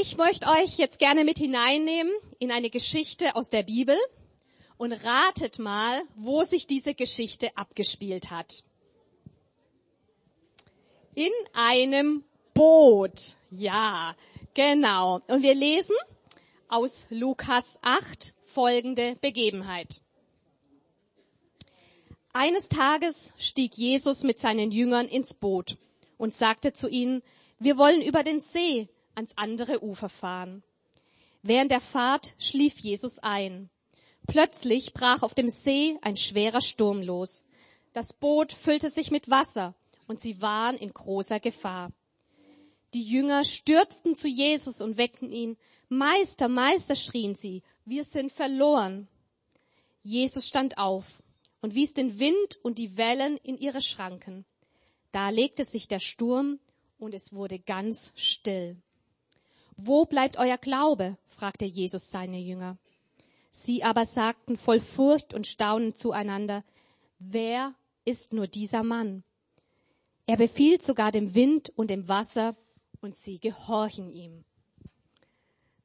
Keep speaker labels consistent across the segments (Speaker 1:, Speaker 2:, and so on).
Speaker 1: Ich möchte euch jetzt gerne mit hineinnehmen in eine Geschichte aus der Bibel und ratet mal, wo sich diese Geschichte abgespielt hat. In einem Boot. Ja, genau. Und wir lesen aus Lukas 8 folgende Begebenheit. Eines Tages stieg Jesus mit seinen Jüngern ins Boot und sagte zu ihnen, wir wollen über den See ans andere Ufer fahren. Während der Fahrt schlief Jesus ein. Plötzlich brach auf dem See ein schwerer Sturm los. Das Boot füllte sich mit Wasser und sie waren in großer Gefahr. Die Jünger stürzten zu Jesus und weckten ihn. Meister, Meister, schrien sie, wir sind verloren. Jesus stand auf und wies den Wind und die Wellen in ihre Schranken. Da legte sich der Sturm und es wurde ganz still. Wo bleibt euer Glaube? fragte Jesus seine Jünger. Sie aber sagten voll Furcht und Staunen zueinander, wer ist nur dieser Mann? Er befiehlt sogar dem Wind und dem Wasser und sie gehorchen ihm.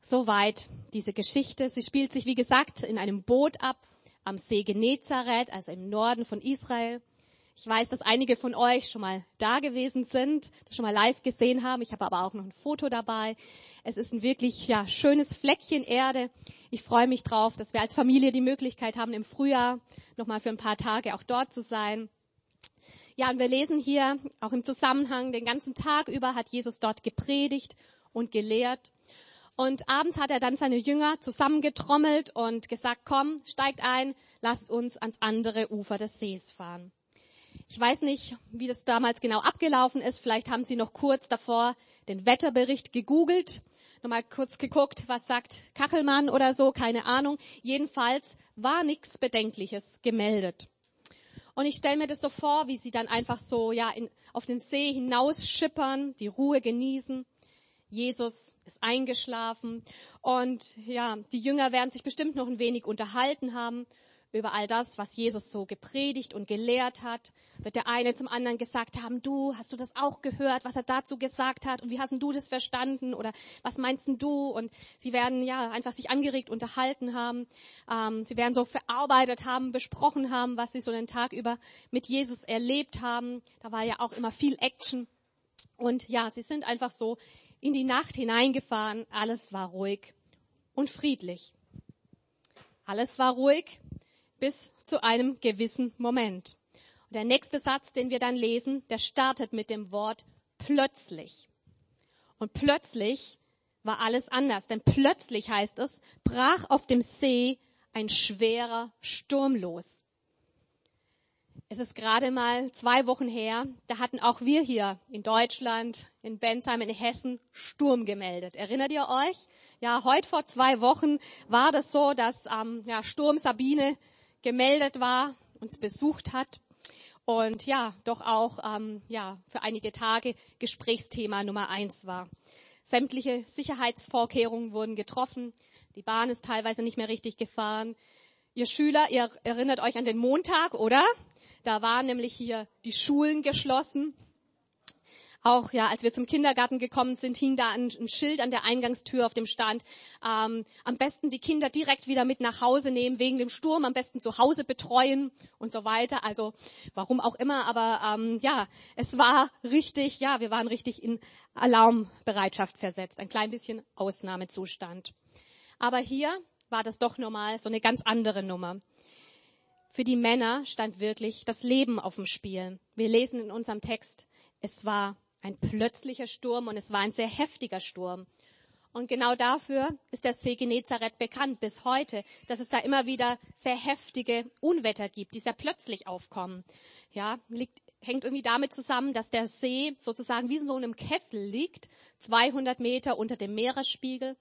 Speaker 1: Soweit diese Geschichte. Sie spielt sich, wie gesagt, in einem Boot ab am See Genezareth, also im Norden von Israel. Ich weiß, dass einige von euch schon mal da gewesen sind, das schon mal live gesehen haben. Ich habe aber auch noch ein Foto dabei. Es ist ein wirklich ja, schönes Fleckchen Erde. Ich freue mich drauf, dass wir als Familie die Möglichkeit haben, im Frühjahr noch mal für ein paar Tage auch dort zu sein. Ja, und wir lesen hier auch im Zusammenhang, den ganzen Tag über hat Jesus dort gepredigt und gelehrt. Und abends hat er dann seine Jünger zusammengetrommelt und gesagt, komm, steigt ein, lasst uns ans andere Ufer des Sees fahren. Ich weiß nicht, wie das damals genau abgelaufen ist. Vielleicht haben Sie noch kurz davor den Wetterbericht gegoogelt, nochmal kurz geguckt, was sagt Kachelmann oder so, keine Ahnung. Jedenfalls war nichts Bedenkliches gemeldet. Und ich stelle mir das so vor, wie sie dann einfach so ja in, auf den See hinausschippern, die Ruhe genießen. Jesus ist eingeschlafen und ja, die Jünger werden sich bestimmt noch ein wenig unterhalten haben über all das, was Jesus so gepredigt und gelehrt hat, wird der eine zum anderen gesagt haben, du, hast du das auch gehört, was er dazu gesagt hat und wie hast du das verstanden oder was meinst du? Und sie werden ja einfach sich angeregt unterhalten haben, ähm, sie werden so verarbeitet haben, besprochen haben, was sie so den Tag über mit Jesus erlebt haben. Da war ja auch immer viel Action und ja, sie sind einfach so in die Nacht hineingefahren, alles war ruhig und friedlich. Alles war ruhig bis zu einem gewissen Moment. Und der nächste Satz, den wir dann lesen, der startet mit dem Wort plötzlich. Und plötzlich war alles anders, denn plötzlich heißt es, brach auf dem See ein schwerer Sturm los. Es ist gerade mal zwei Wochen her, da hatten auch wir hier in Deutschland, in Bensheim, in Hessen Sturm gemeldet. Erinnert ihr euch? Ja, heute vor zwei Wochen war das so, dass ähm, ja, Sturm Sabine gemeldet war, uns besucht hat und ja, doch auch ähm, ja, für einige Tage Gesprächsthema Nummer eins war. Sämtliche Sicherheitsvorkehrungen wurden getroffen. Die Bahn ist teilweise nicht mehr richtig gefahren. Ihr Schüler, ihr erinnert euch an den Montag, oder? Da waren nämlich hier die Schulen geschlossen. Auch ja, als wir zum Kindergarten gekommen sind, hing da ein, ein Schild an der Eingangstür auf dem Stand. Ähm, am besten die Kinder direkt wieder mit nach Hause nehmen wegen dem Sturm, am besten zu Hause betreuen und so weiter. Also warum auch immer, aber ähm, ja, es war richtig, ja, wir waren richtig in Alarmbereitschaft versetzt, ein klein bisschen Ausnahmezustand. Aber hier war das doch normal so eine ganz andere Nummer. Für die Männer stand wirklich das Leben auf dem Spiel. Wir lesen in unserem Text, es war ein plötzlicher Sturm und es war ein sehr heftiger Sturm. Und genau dafür ist der See Genezareth bekannt bis heute, dass es da immer wieder sehr heftige Unwetter gibt, die sehr plötzlich aufkommen. Ja, liegt, hängt irgendwie damit zusammen, dass der See sozusagen wie in so einem Kessel liegt, 200 Meter unter dem Meeresspiegel.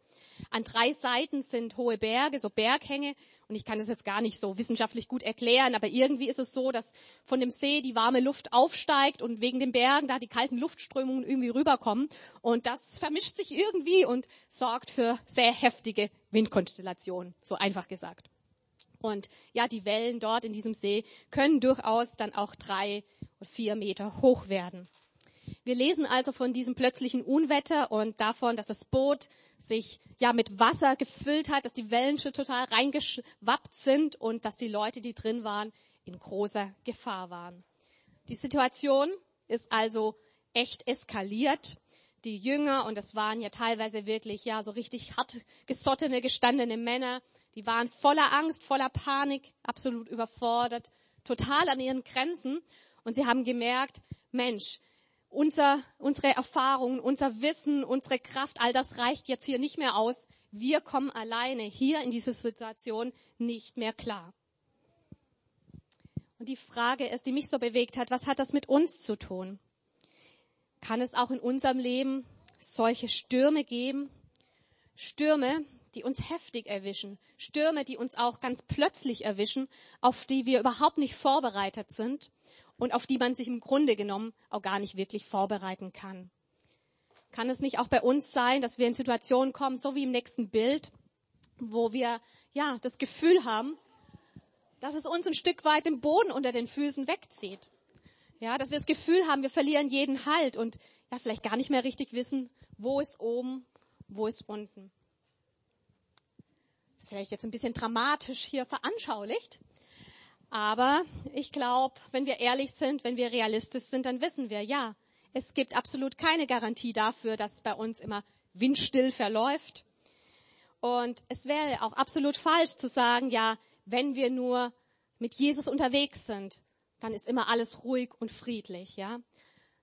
Speaker 1: An drei Seiten sind hohe Berge, so Berghänge. Und ich kann das jetzt gar nicht so wissenschaftlich gut erklären, aber irgendwie ist es so, dass von dem See die warme Luft aufsteigt und wegen den Bergen da die kalten Luftströmungen irgendwie rüberkommen. Und das vermischt sich irgendwie und sorgt für sehr heftige Windkonstellationen, so einfach gesagt. Und ja, die Wellen dort in diesem See können durchaus dann auch drei vier Meter hoch werden. Wir lesen also von diesem plötzlichen Unwetter und davon, dass das Boot sich ja mit Wasser gefüllt hat, dass die Wellen schon total reingeschwappt sind und dass die Leute, die drin waren, in großer Gefahr waren. Die Situation ist also echt eskaliert. Die Jünger, und das waren ja teilweise wirklich ja so richtig hart gesottene, gestandene Männer, die waren voller Angst, voller Panik, absolut überfordert, total an ihren Grenzen. Und sie haben gemerkt, Mensch, unser, unsere Erfahrungen, unser Wissen, unsere Kraft, all das reicht jetzt hier nicht mehr aus. Wir kommen alleine hier in diese Situation nicht mehr klar. Und die Frage ist, die mich so bewegt hat, was hat das mit uns zu tun? Kann es auch in unserem Leben solche Stürme geben? Stürme, die uns heftig erwischen. Stürme, die uns auch ganz plötzlich erwischen, auf die wir überhaupt nicht vorbereitet sind und auf die man sich im Grunde genommen auch gar nicht wirklich vorbereiten kann. Kann es nicht auch bei uns sein, dass wir in Situationen kommen, so wie im nächsten Bild, wo wir ja das Gefühl haben, dass es uns ein Stück weit den Boden unter den Füßen wegzieht. Ja, dass wir das Gefühl haben, wir verlieren jeden Halt und ja, vielleicht gar nicht mehr richtig wissen, wo ist oben, wo ist unten. Das ist vielleicht jetzt ein bisschen dramatisch hier veranschaulicht. Aber ich glaube, wenn wir ehrlich sind, wenn wir realistisch sind, dann wissen wir, ja, es gibt absolut keine Garantie dafür, dass bei uns immer windstill verläuft. Und es wäre auch absolut falsch zu sagen, ja, wenn wir nur mit Jesus unterwegs sind, dann ist immer alles ruhig und friedlich, ja.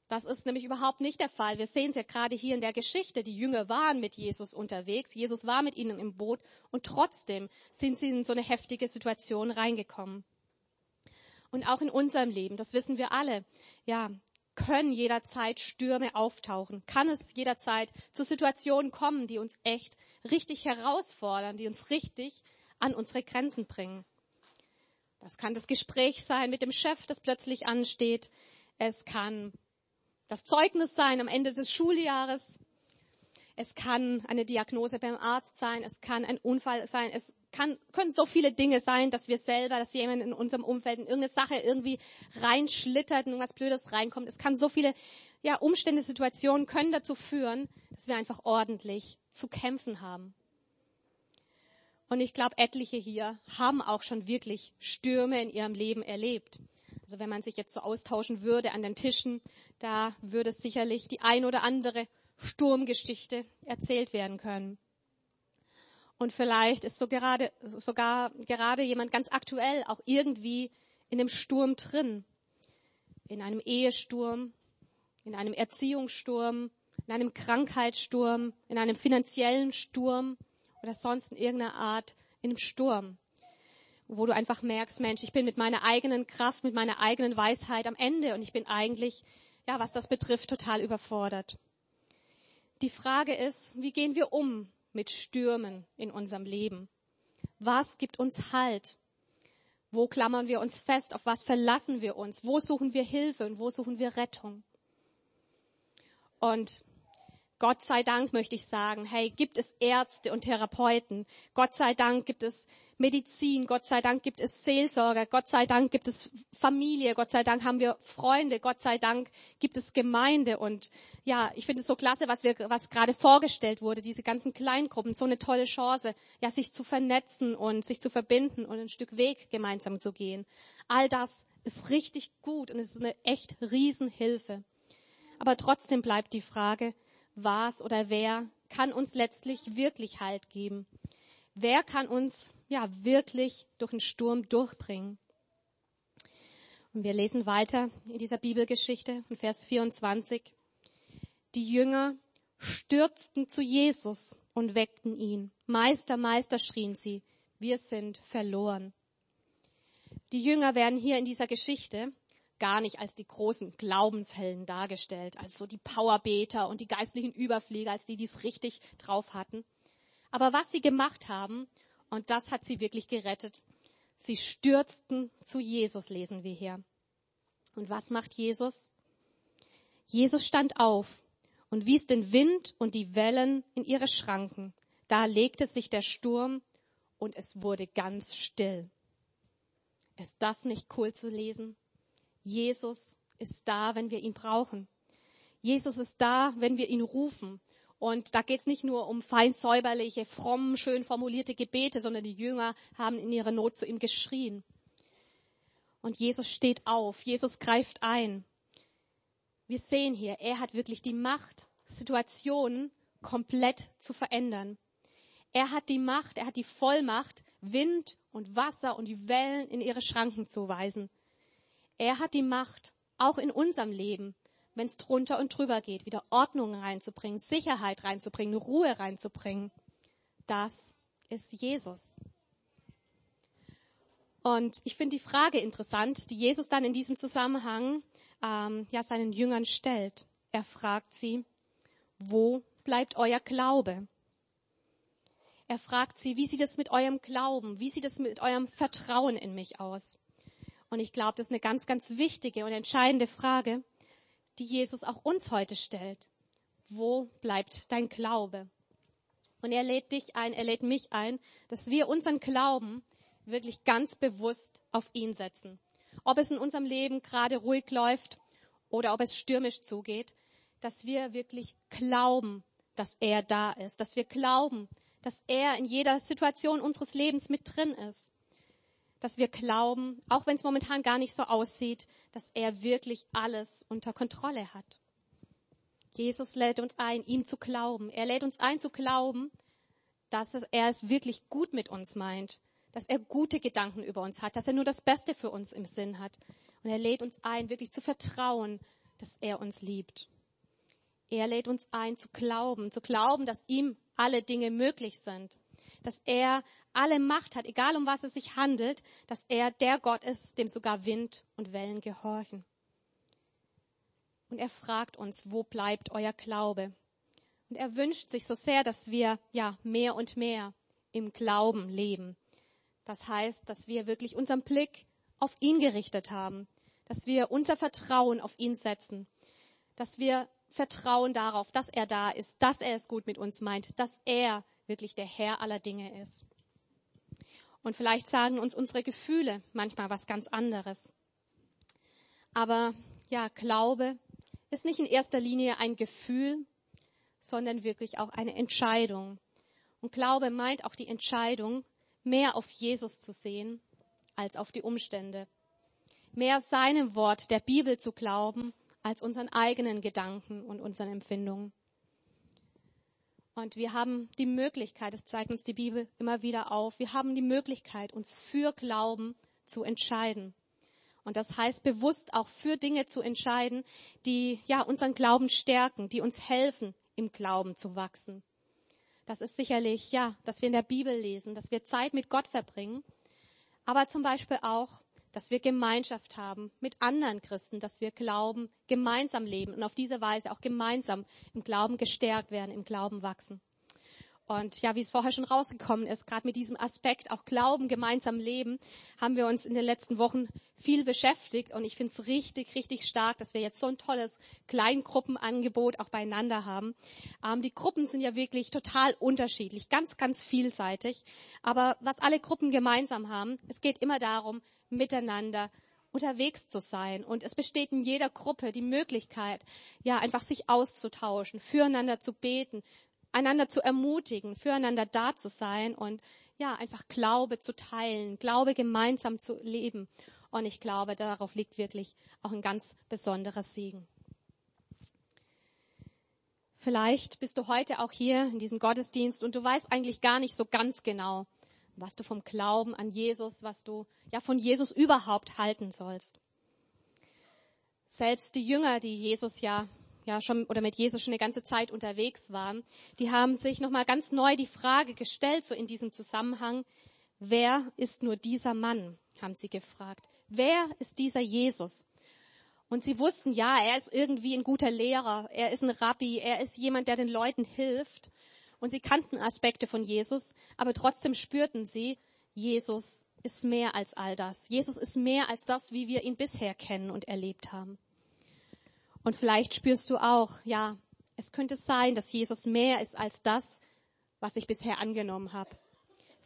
Speaker 1: Das ist nämlich überhaupt nicht der Fall. Wir sehen es ja gerade hier in der Geschichte. Die Jünger waren mit Jesus unterwegs. Jesus war mit ihnen im Boot und trotzdem sind sie in so eine heftige Situation reingekommen. Und auch in unserem Leben, das wissen wir alle, ja, können jederzeit Stürme auftauchen, kann es jederzeit zu Situationen kommen, die uns echt richtig herausfordern, die uns richtig an unsere Grenzen bringen. Das kann das Gespräch sein mit dem Chef, das plötzlich ansteht. Es kann das Zeugnis sein am Ende des Schuljahres. Es kann eine Diagnose beim Arzt sein. Es kann ein Unfall sein. Es kann, können so viele Dinge sein, dass wir selber, dass jemand in unserem Umfeld in irgendeine Sache irgendwie reinschlittert und irgendwas Blödes reinkommt. Es kann so viele, ja, Umstände, Situationen können dazu führen, dass wir einfach ordentlich zu kämpfen haben. Und ich glaube, etliche hier haben auch schon wirklich Stürme in ihrem Leben erlebt. Also wenn man sich jetzt so austauschen würde an den Tischen, da würde sicherlich die ein oder andere Sturmgeschichte erzählt werden können. Und vielleicht ist so gerade, sogar gerade jemand ganz aktuell auch irgendwie in einem Sturm drin. In einem Ehesturm, in einem Erziehungssturm, in einem Krankheitssturm, in einem finanziellen Sturm oder sonst in irgendeiner Art in einem Sturm. Wo du einfach merkst, Mensch, ich bin mit meiner eigenen Kraft, mit meiner eigenen Weisheit am Ende und ich bin eigentlich, ja, was das betrifft, total überfordert. Die Frage ist, wie gehen wir um mit Stürmen in unserem Leben? Was gibt uns Halt? Wo klammern wir uns fest? Auf was verlassen wir uns? Wo suchen wir Hilfe und wo suchen wir Rettung? Und Gott sei Dank möchte ich sagen, hey, gibt es Ärzte und Therapeuten. Gott sei Dank gibt es Medizin. Gott sei Dank gibt es Seelsorger. Gott sei Dank gibt es Familie. Gott sei Dank haben wir Freunde. Gott sei Dank gibt es Gemeinde. Und ja, ich finde es so klasse, was wir, was gerade vorgestellt wurde. Diese ganzen Kleingruppen. So eine tolle Chance, ja, sich zu vernetzen und sich zu verbinden und ein Stück Weg gemeinsam zu gehen. All das ist richtig gut und es ist eine echt Riesenhilfe. Aber trotzdem bleibt die Frage, was oder wer kann uns letztlich wirklich Halt geben? Wer kann uns ja wirklich durch den Sturm durchbringen? Und wir lesen weiter in dieser Bibelgeschichte in Vers 24. Die Jünger stürzten zu Jesus und weckten ihn. Meister, Meister, schrien sie, wir sind verloren. Die Jünger werden hier in dieser Geschichte gar nicht als die großen Glaubenshelden dargestellt, als so die Powerbeter und die geistlichen Überflieger, als die, die es richtig drauf hatten. Aber was sie gemacht haben, und das hat sie wirklich gerettet, sie stürzten zu Jesus, lesen wir hier. Und was macht Jesus? Jesus stand auf und wies den Wind und die Wellen in ihre Schranken. Da legte sich der Sturm und es wurde ganz still. Ist das nicht cool zu lesen? Jesus ist da, wenn wir ihn brauchen. Jesus ist da, wenn wir ihn rufen. Und da geht es nicht nur um fein säuberliche, fromm, schön formulierte Gebete, sondern die Jünger haben in ihrer Not zu ihm geschrien. Und Jesus steht auf, Jesus greift ein. Wir sehen hier, er hat wirklich die Macht, Situationen komplett zu verändern. Er hat die Macht, er hat die Vollmacht, Wind und Wasser und die Wellen in ihre Schranken zu weisen. Er hat die Macht, auch in unserem Leben, wenn es drunter und drüber geht, wieder Ordnung reinzubringen, Sicherheit reinzubringen, Ruhe reinzubringen. Das ist Jesus. Und ich finde die Frage interessant, die Jesus dann in diesem Zusammenhang ähm, ja seinen Jüngern stellt. Er fragt sie, wo bleibt euer Glaube? Er fragt sie, wie sieht es mit eurem Glauben, wie sieht es mit eurem Vertrauen in mich aus? Und ich glaube, das ist eine ganz, ganz wichtige und entscheidende Frage, die Jesus auch uns heute stellt. Wo bleibt dein Glaube? Und er lädt dich ein, er lädt mich ein, dass wir unseren Glauben wirklich ganz bewusst auf ihn setzen. Ob es in unserem Leben gerade ruhig läuft oder ob es stürmisch zugeht, dass wir wirklich glauben, dass er da ist, dass wir glauben, dass er in jeder Situation unseres Lebens mit drin ist, dass wir glauben, auch wenn es momentan gar nicht so aussieht, dass er wirklich alles unter Kontrolle hat. Jesus lädt uns ein, ihm zu glauben. Er lädt uns ein zu glauben, dass er es wirklich gut mit uns meint, dass er gute Gedanken über uns hat, dass er nur das Beste für uns im Sinn hat. Und er lädt uns ein, wirklich zu vertrauen, dass er uns liebt. Er lädt uns ein, zu glauben, zu glauben, dass ihm alle Dinge möglich sind, dass er alle Macht hat, egal um was es sich handelt, dass er der Gott ist, dem sogar Wind und Wellen gehorchen. Und er fragt uns, wo bleibt euer Glaube? Und er wünscht sich so sehr, dass wir ja mehr und mehr im Glauben leben, das heißt, dass wir wirklich unseren Blick auf ihn gerichtet haben, dass wir unser Vertrauen auf ihn setzen, dass wir vertrauen darauf, dass er da ist, dass er es gut mit uns meint, dass er wirklich der Herr aller Dinge ist. Und vielleicht sagen uns unsere Gefühle manchmal was ganz anderes. Aber ja, Glaube ist nicht in erster Linie ein Gefühl, sondern wirklich auch eine Entscheidung. Und Glaube meint auch die Entscheidung, mehr auf Jesus zu sehen als auf die Umstände. Mehr seinem Wort der Bibel zu glauben als unseren eigenen Gedanken und unseren Empfindungen. Und wir haben die Möglichkeit, das zeigt uns die Bibel immer wieder auf, wir haben die Möglichkeit, uns für Glauben zu entscheiden. Und das heißt, bewusst auch für Dinge zu entscheiden, die ja unseren Glauben stärken, die uns helfen, im Glauben zu wachsen. Das ist sicherlich, ja, dass wir in der Bibel lesen, dass wir Zeit mit Gott verbringen, aber zum Beispiel auch, dass wir Gemeinschaft haben mit anderen Christen, dass wir Glauben gemeinsam leben und auf diese Weise auch gemeinsam im Glauben gestärkt werden, im Glauben wachsen. Und ja, wie es vorher schon rausgekommen ist, gerade mit diesem Aspekt, auch Glauben, gemeinsam leben, haben wir uns in den letzten Wochen viel beschäftigt. Und ich finde es richtig, richtig stark, dass wir jetzt so ein tolles Kleingruppenangebot auch beieinander haben. Ähm, die Gruppen sind ja wirklich total unterschiedlich, ganz, ganz vielseitig. Aber was alle Gruppen gemeinsam haben, es geht immer darum, miteinander unterwegs zu sein. Und es besteht in jeder Gruppe die Möglichkeit, ja, einfach sich auszutauschen, füreinander zu beten, einander zu ermutigen, füreinander da zu sein und ja, einfach Glaube zu teilen, Glaube gemeinsam zu leben. Und ich glaube, darauf liegt wirklich auch ein ganz besonderer Segen. Vielleicht bist du heute auch hier in diesem Gottesdienst und du weißt eigentlich gar nicht so ganz genau, was du vom Glauben an Jesus, was du ja von Jesus überhaupt halten sollst. Selbst die Jünger, die Jesus ja ja schon oder mit Jesus schon eine ganze Zeit unterwegs waren, die haben sich nochmal ganz neu die Frage gestellt, so in diesem Zusammenhang, wer ist nur dieser Mann, haben sie gefragt. Wer ist dieser Jesus? Und sie wussten, ja, er ist irgendwie ein guter Lehrer, er ist ein Rabbi, er ist jemand, der den Leuten hilft. Und sie kannten Aspekte von Jesus, aber trotzdem spürten sie, Jesus ist mehr als all das. Jesus ist mehr als das, wie wir ihn bisher kennen und erlebt haben. Und vielleicht spürst du auch, ja, es könnte sein, dass Jesus mehr ist als das, was ich bisher angenommen habe.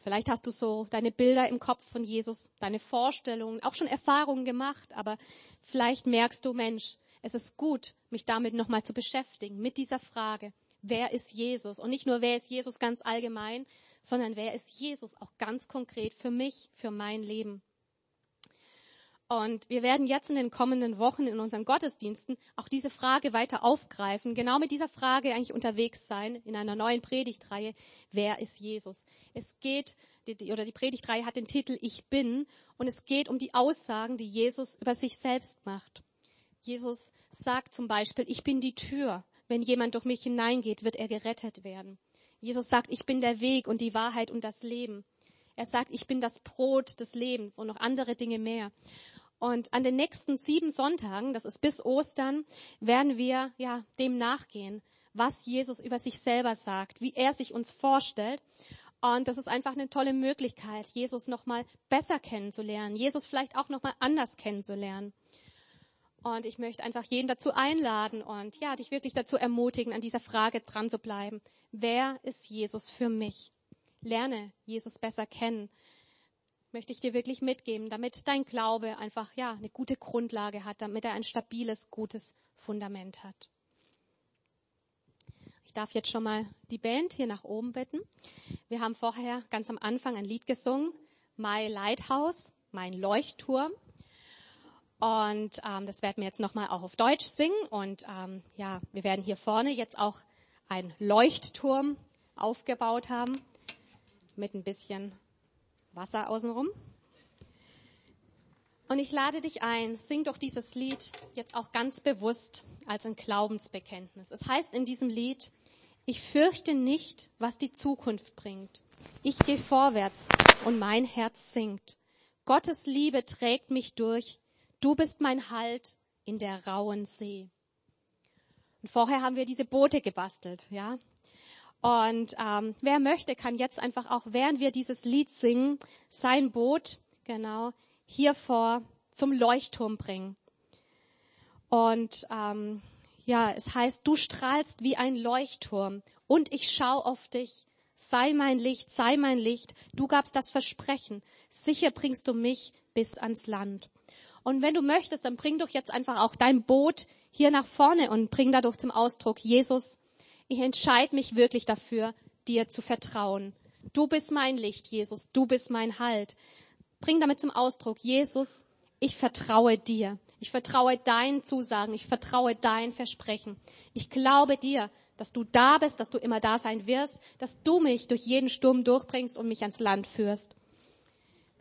Speaker 1: Vielleicht hast du so deine Bilder im Kopf von Jesus, deine Vorstellungen, auch schon Erfahrungen gemacht, aber vielleicht merkst du, Mensch, Es ist gut, mich damit nochmal zu beschäftigen, mit dieser Frage, wer ist Jesus? Und nicht nur, wer ist Jesus ganz allgemein, sondern wer ist Jesus auch ganz konkret für mich, für mein Leben. Und wir werden jetzt in den kommenden Wochen in unseren Gottesdiensten auch diese Frage weiter aufgreifen, genau mit dieser Frage eigentlich unterwegs sein in einer neuen Predigtreihe, wer ist Jesus? Es geht, die, oder die Predigtreihe hat den Titel Ich bin und es geht um die Aussagen, die Jesus über sich selbst macht. Jesus sagt zum Beispiel, ich bin die Tür. Wenn jemand durch mich hineingeht, wird er gerettet werden. Jesus sagt, ich bin der Weg und die Wahrheit und das Leben. Er sagt, ich bin das Brot des Lebens und noch andere Dinge mehr. Und an den nächsten sieben Sonntagen, das ist bis Ostern, werden wir ja dem nachgehen, was Jesus über sich selber sagt, wie er sich uns vorstellt. Und das ist einfach eine tolle Möglichkeit, Jesus nochmal besser kennenzulernen, Jesus vielleicht auch nochmal anders kennenzulernen. Und ich möchte einfach jeden dazu einladen und ja, dich wirklich dazu ermutigen, an dieser Frage dran zu bleiben. Wer ist Jesus für mich? Lerne Jesus besser kennen möchte ich dir wirklich mitgeben, damit dein Glaube einfach, ja, eine gute Grundlage hat, damit er ein stabiles, gutes Fundament hat. Ich darf jetzt schon mal die Band hier nach oben bitten. Wir haben vorher ganz am Anfang ein Lied gesungen, My Lighthouse, mein Leuchtturm. Und ähm, das werden wir jetzt nochmal auch auf Deutsch singen. Und ähm, ja, wir werden hier vorne jetzt auch einen Leuchtturm aufgebaut haben mit ein bisschen Wasser außenrum. Und ich lade dich ein, sing doch dieses Lied jetzt auch ganz bewusst als ein Glaubensbekenntnis. Es heißt in diesem Lied, ich fürchte nicht, was die Zukunft bringt. Ich gehe vorwärts und mein Herz singt. Gottes Liebe trägt mich durch. Du bist mein Halt in der rauen See. Und vorher haben wir diese Boote gebastelt, ja. Und ähm, wer möchte, kann jetzt einfach auch, während wir dieses Lied singen, sein Boot genau hier vor zum Leuchtturm bringen. Und ähm, ja, es heißt, du strahlst wie ein Leuchtturm und ich schau auf dich. Sei mein Licht, sei mein Licht. Du gabst das Versprechen. Sicher bringst du mich bis ans Land. Und wenn du möchtest, dann bring doch jetzt einfach auch dein Boot hier nach vorne und bring dadurch zum Ausdruck, Jesus, ich entscheide mich wirklich dafür, dir zu vertrauen. Du bist mein Licht, Jesus. Du bist mein Halt. Bring damit zum Ausdruck, Jesus, ich vertraue dir. Ich vertraue deinen Zusagen. Ich vertraue dein Versprechen. Ich glaube dir, dass du da bist, dass du immer da sein wirst, dass du mich durch jeden Sturm durchbringst und mich ans Land führst.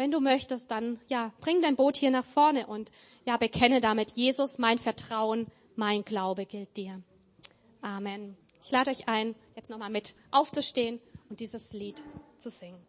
Speaker 1: Wenn du möchtest, dann, ja, bring dein Boot hier nach vorne und, ja, bekenne damit, Jesus, mein Vertrauen, mein Glaube gilt dir. Amen. Ich lade euch ein, jetzt nochmal mit aufzustehen und dieses Lied zu singen.